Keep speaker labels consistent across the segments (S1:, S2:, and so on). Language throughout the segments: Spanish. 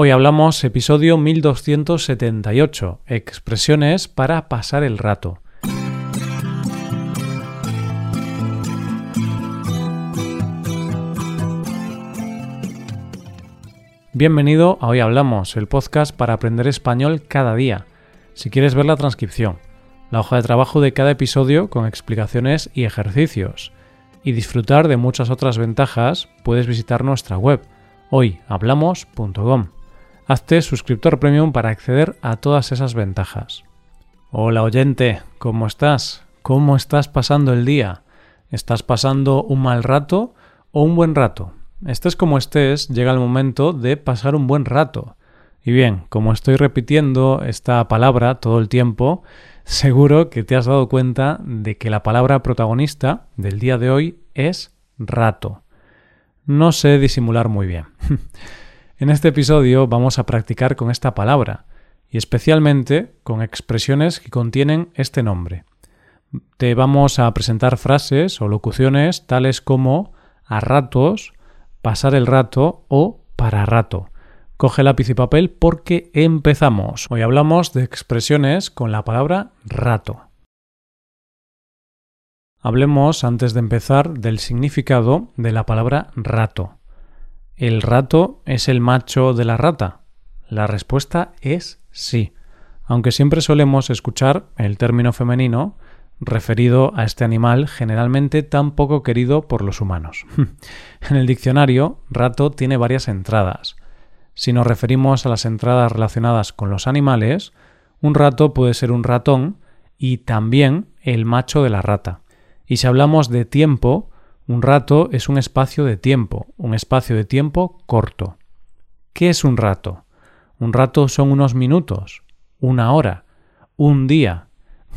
S1: Hoy hablamos episodio 1278, expresiones para pasar el rato. Bienvenido a Hoy Hablamos, el podcast para aprender español cada día. Si quieres ver la transcripción, la hoja de trabajo de cada episodio con explicaciones y ejercicios, y disfrutar de muchas otras ventajas, puedes visitar nuestra web hoyhablamos.com. Hazte suscriptor premium para acceder a todas esas ventajas. Hola oyente, ¿cómo estás? ¿Cómo estás pasando el día? ¿Estás pasando un mal rato o un buen rato? Estés como estés, llega el momento de pasar un buen rato. Y bien, como estoy repitiendo esta palabra todo el tiempo, seguro que te has dado cuenta de que la palabra protagonista del día de hoy es rato. No sé disimular muy bien. En este episodio vamos a practicar con esta palabra y especialmente con expresiones que contienen este nombre. Te vamos a presentar frases o locuciones tales como a ratos, pasar el rato o para rato. Coge lápiz y papel porque empezamos. Hoy hablamos de expresiones con la palabra rato. Hablemos antes de empezar del significado de la palabra rato. ¿El rato es el macho de la rata? La respuesta es sí, aunque siempre solemos escuchar el término femenino referido a este animal generalmente tan poco querido por los humanos. en el diccionario, rato tiene varias entradas. Si nos referimos a las entradas relacionadas con los animales, un rato puede ser un ratón y también el macho de la rata. Y si hablamos de tiempo, un rato es un espacio de tiempo, un espacio de tiempo corto. ¿Qué es un rato? Un rato son unos minutos, una hora, un día.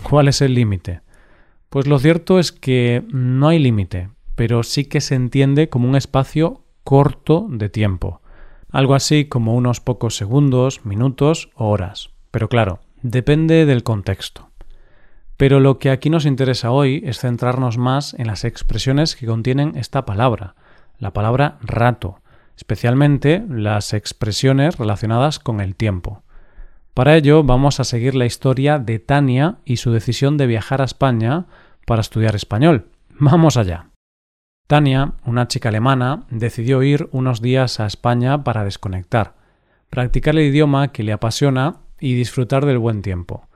S1: ¿Cuál es el límite? Pues lo cierto es que no hay límite, pero sí que se entiende como un espacio corto de tiempo. Algo así como unos pocos segundos, minutos o horas. Pero claro, depende del contexto. Pero lo que aquí nos interesa hoy es centrarnos más en las expresiones que contienen esta palabra, la palabra rato, especialmente las expresiones relacionadas con el tiempo. Para ello vamos a seguir la historia de Tania y su decisión de viajar a España para estudiar español. Vamos allá. Tania, una chica alemana, decidió ir unos días a España para desconectar, practicar el idioma que le apasiona y disfrutar del buen tiempo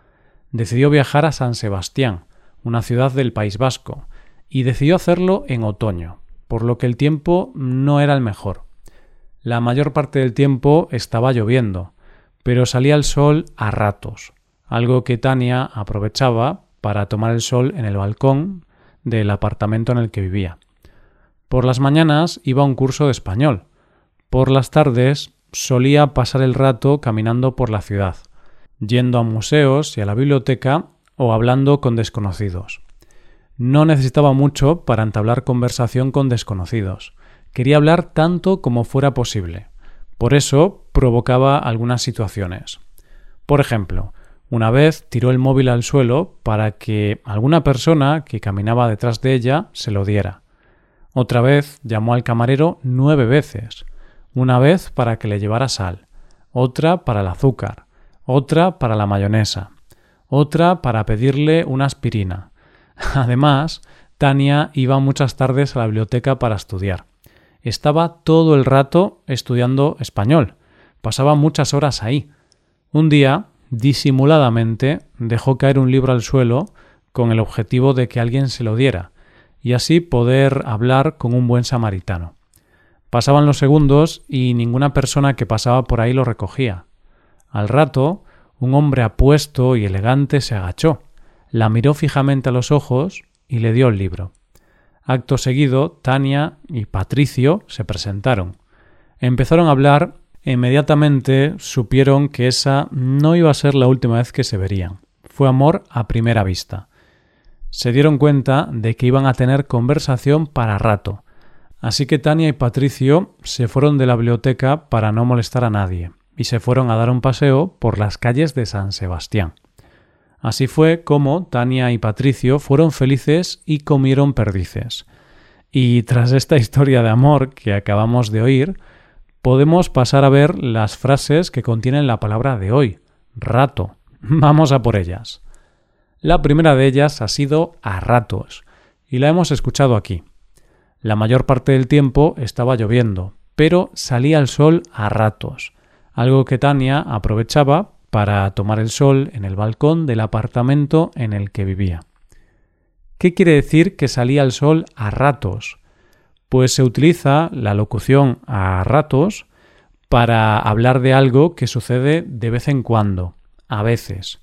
S1: decidió viajar a San Sebastián, una ciudad del País Vasco, y decidió hacerlo en otoño, por lo que el tiempo no era el mejor. La mayor parte del tiempo estaba lloviendo, pero salía el sol a ratos, algo que Tania aprovechaba para tomar el sol en el balcón del apartamento en el que vivía. Por las mañanas iba a un curso de español. Por las tardes solía pasar el rato caminando por la ciudad, yendo a museos y a la biblioteca o hablando con desconocidos. No necesitaba mucho para entablar conversación con desconocidos. Quería hablar tanto como fuera posible. Por eso provocaba algunas situaciones. Por ejemplo, una vez tiró el móvil al suelo para que alguna persona que caminaba detrás de ella se lo diera. Otra vez llamó al camarero nueve veces. Una vez para que le llevara sal, otra para el azúcar, otra para la mayonesa, otra para pedirle una aspirina. Además, Tania iba muchas tardes a la biblioteca para estudiar. Estaba todo el rato estudiando español. Pasaba muchas horas ahí. Un día, disimuladamente, dejó caer un libro al suelo con el objetivo de que alguien se lo diera, y así poder hablar con un buen samaritano. Pasaban los segundos y ninguna persona que pasaba por ahí lo recogía. Al rato, un hombre apuesto y elegante se agachó, la miró fijamente a los ojos y le dio el libro. Acto seguido, Tania y Patricio se presentaron. Empezaron a hablar e inmediatamente supieron que esa no iba a ser la última vez que se verían. Fue amor a primera vista. Se dieron cuenta de que iban a tener conversación para rato, así que Tania y Patricio se fueron de la biblioteca para no molestar a nadie y se fueron a dar un paseo por las calles de San Sebastián. Así fue como Tania y Patricio fueron felices y comieron perdices. Y tras esta historia de amor que acabamos de oír, podemos pasar a ver las frases que contienen la palabra de hoy, rato. Vamos a por ellas. La primera de ellas ha sido a ratos, y la hemos escuchado aquí. La mayor parte del tiempo estaba lloviendo, pero salía el sol a ratos, algo que Tania aprovechaba para tomar el sol en el balcón del apartamento en el que vivía. ¿Qué quiere decir que salía el sol a ratos? Pues se utiliza la locución a ratos para hablar de algo que sucede de vez en cuando, a veces.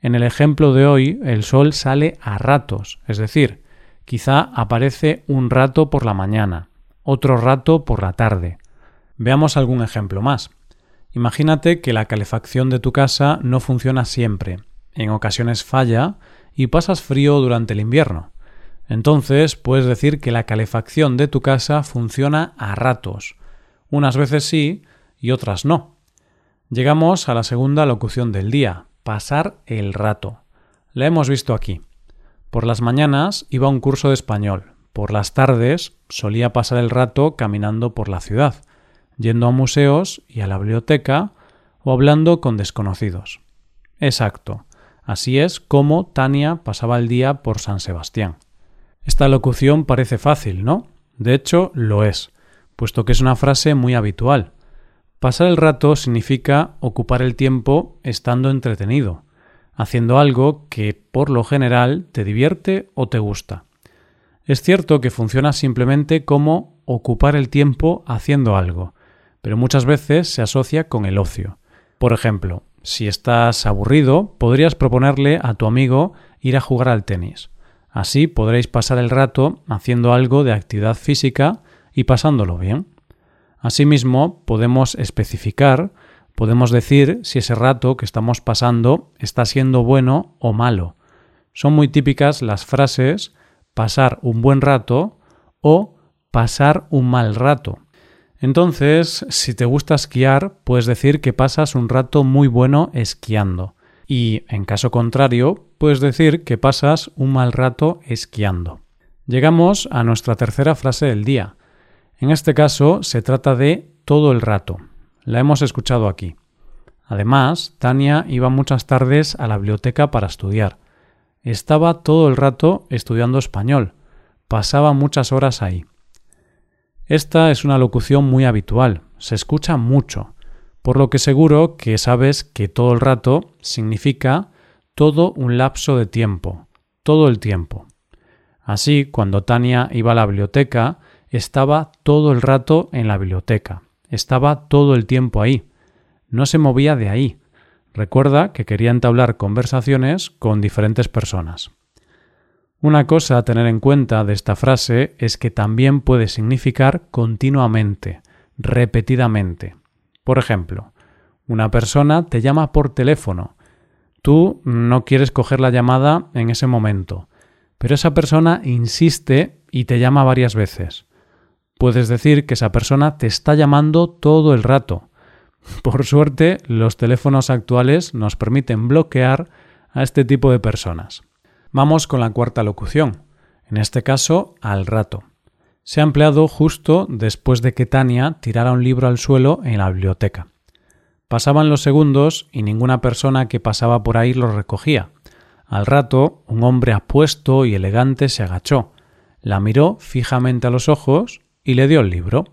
S1: En el ejemplo de hoy, el sol sale a ratos, es decir, quizá aparece un rato por la mañana, otro rato por la tarde. Veamos algún ejemplo más. Imagínate que la calefacción de tu casa no funciona siempre, en ocasiones falla y pasas frío durante el invierno. Entonces puedes decir que la calefacción de tu casa funciona a ratos. Unas veces sí y otras no. Llegamos a la segunda locución del día, pasar el rato. La hemos visto aquí. Por las mañanas iba a un curso de español. Por las tardes solía pasar el rato caminando por la ciudad, yendo a museos y a la biblioteca o hablando con desconocidos. Exacto. Así es como Tania pasaba el día por San Sebastián. Esta locución parece fácil, ¿no? De hecho, lo es, puesto que es una frase muy habitual. Pasar el rato significa ocupar el tiempo estando entretenido, haciendo algo que por lo general te divierte o te gusta. Es cierto que funciona simplemente como ocupar el tiempo haciendo algo, pero muchas veces se asocia con el ocio. Por ejemplo, si estás aburrido, podrías proponerle a tu amigo ir a jugar al tenis. Así podréis pasar el rato haciendo algo de actividad física y pasándolo bien. Asimismo, podemos especificar, podemos decir si ese rato que estamos pasando está siendo bueno o malo. Son muy típicas las frases pasar un buen rato o pasar un mal rato. Entonces, si te gusta esquiar, puedes decir que pasas un rato muy bueno esquiando. Y, en caso contrario, puedes decir que pasas un mal rato esquiando. Llegamos a nuestra tercera frase del día. En este caso se trata de todo el rato. La hemos escuchado aquí. Además, Tania iba muchas tardes a la biblioteca para estudiar. Estaba todo el rato estudiando español. Pasaba muchas horas ahí. Esta es una locución muy habitual, se escucha mucho, por lo que seguro que sabes que todo el rato significa todo un lapso de tiempo, todo el tiempo. Así, cuando Tania iba a la biblioteca, estaba todo el rato en la biblioteca, estaba todo el tiempo ahí, no se movía de ahí. Recuerda que quería entablar conversaciones con diferentes personas. Una cosa a tener en cuenta de esta frase es que también puede significar continuamente, repetidamente. Por ejemplo, una persona te llama por teléfono Tú no quieres coger la llamada en ese momento, pero esa persona insiste y te llama varias veces. Puedes decir que esa persona te está llamando todo el rato. Por suerte, los teléfonos actuales nos permiten bloquear a este tipo de personas. Vamos con la cuarta locución, en este caso al rato. Se ha empleado justo después de que Tania tirara un libro al suelo en la biblioteca. Pasaban los segundos y ninguna persona que pasaba por ahí lo recogía. Al rato, un hombre apuesto y elegante se agachó, la miró fijamente a los ojos y le dio el libro.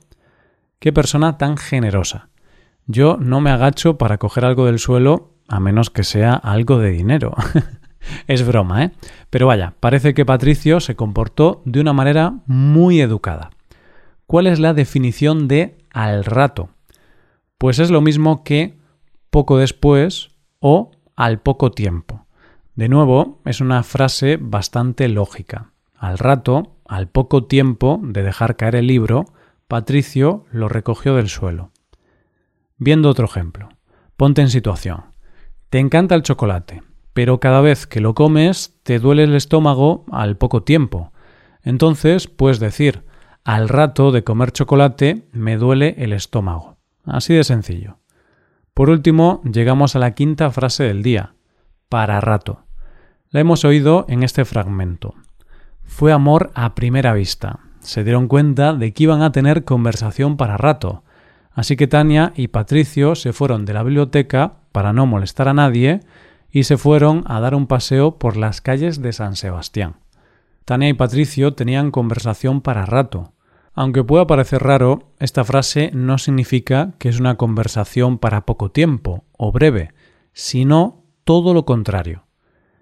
S1: Qué persona tan generosa. Yo no me agacho para coger algo del suelo a menos que sea algo de dinero. es broma, ¿eh? Pero vaya, parece que Patricio se comportó de una manera muy educada. ¿Cuál es la definición de al rato? Pues es lo mismo que poco después o al poco tiempo. De nuevo, es una frase bastante lógica. Al rato, al poco tiempo de dejar caer el libro, Patricio lo recogió del suelo. Viendo otro ejemplo. Ponte en situación. Te encanta el chocolate, pero cada vez que lo comes te duele el estómago al poco tiempo. Entonces puedes decir, al rato de comer chocolate me duele el estómago. Así de sencillo. Por último, llegamos a la quinta frase del día, para rato. La hemos oído en este fragmento. Fue amor a primera vista. Se dieron cuenta de que iban a tener conversación para rato. Así que Tania y Patricio se fueron de la biblioteca para no molestar a nadie y se fueron a dar un paseo por las calles de San Sebastián. Tania y Patricio tenían conversación para rato. Aunque pueda parecer raro, esta frase no significa que es una conversación para poco tiempo o breve, sino todo lo contrario.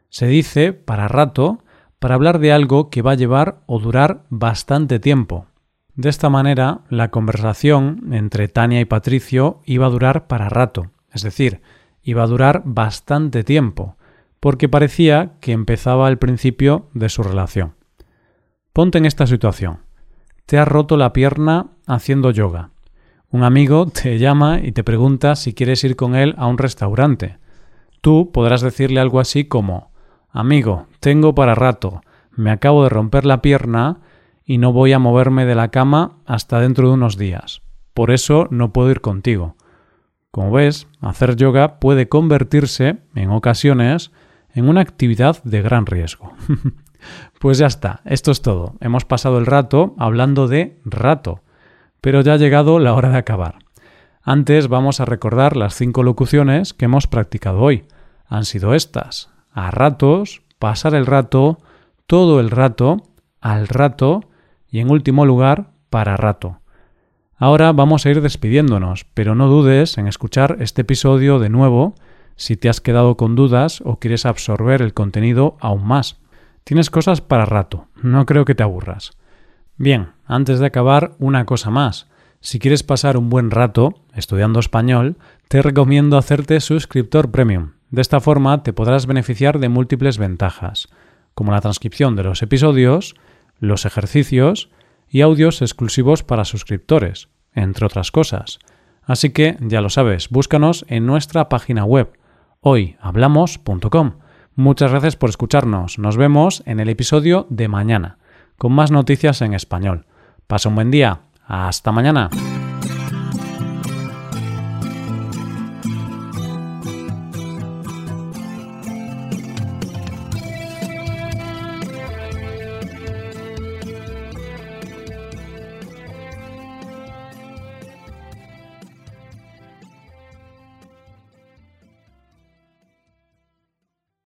S1: Se dice para rato para hablar de algo que va a llevar o durar bastante tiempo. De esta manera, la conversación entre Tania y Patricio iba a durar para rato, es decir, iba a durar bastante tiempo, porque parecía que empezaba el principio de su relación. Ponte en esta situación. Te has roto la pierna haciendo yoga. Un amigo te llama y te pregunta si quieres ir con él a un restaurante. Tú podrás decirle algo así como Amigo, tengo para rato, me acabo de romper la pierna y no voy a moverme de la cama hasta dentro de unos días. Por eso no puedo ir contigo. Como ves, hacer yoga puede convertirse, en ocasiones, en una actividad de gran riesgo. pues ya está, esto es todo. Hemos pasado el rato hablando de rato, pero ya ha llegado la hora de acabar. Antes vamos a recordar las cinco locuciones que hemos practicado hoy. Han sido estas. A ratos, pasar el rato, todo el rato, al rato y en último lugar, para rato. Ahora vamos a ir despidiéndonos, pero no dudes en escuchar este episodio de nuevo si te has quedado con dudas o quieres absorber el contenido aún más. Tienes cosas para rato, no creo que te aburras. Bien, antes de acabar, una cosa más. Si quieres pasar un buen rato estudiando español, te recomiendo hacerte suscriptor premium. De esta forma te podrás beneficiar de múltiples ventajas, como la transcripción de los episodios, los ejercicios y audios exclusivos para suscriptores, entre otras cosas. Así que ya lo sabes, búscanos en nuestra página web hoyhablamos.com. Muchas gracias por escucharnos. Nos vemos en el episodio de mañana, con más noticias en español. Pasa un buen día. Hasta mañana.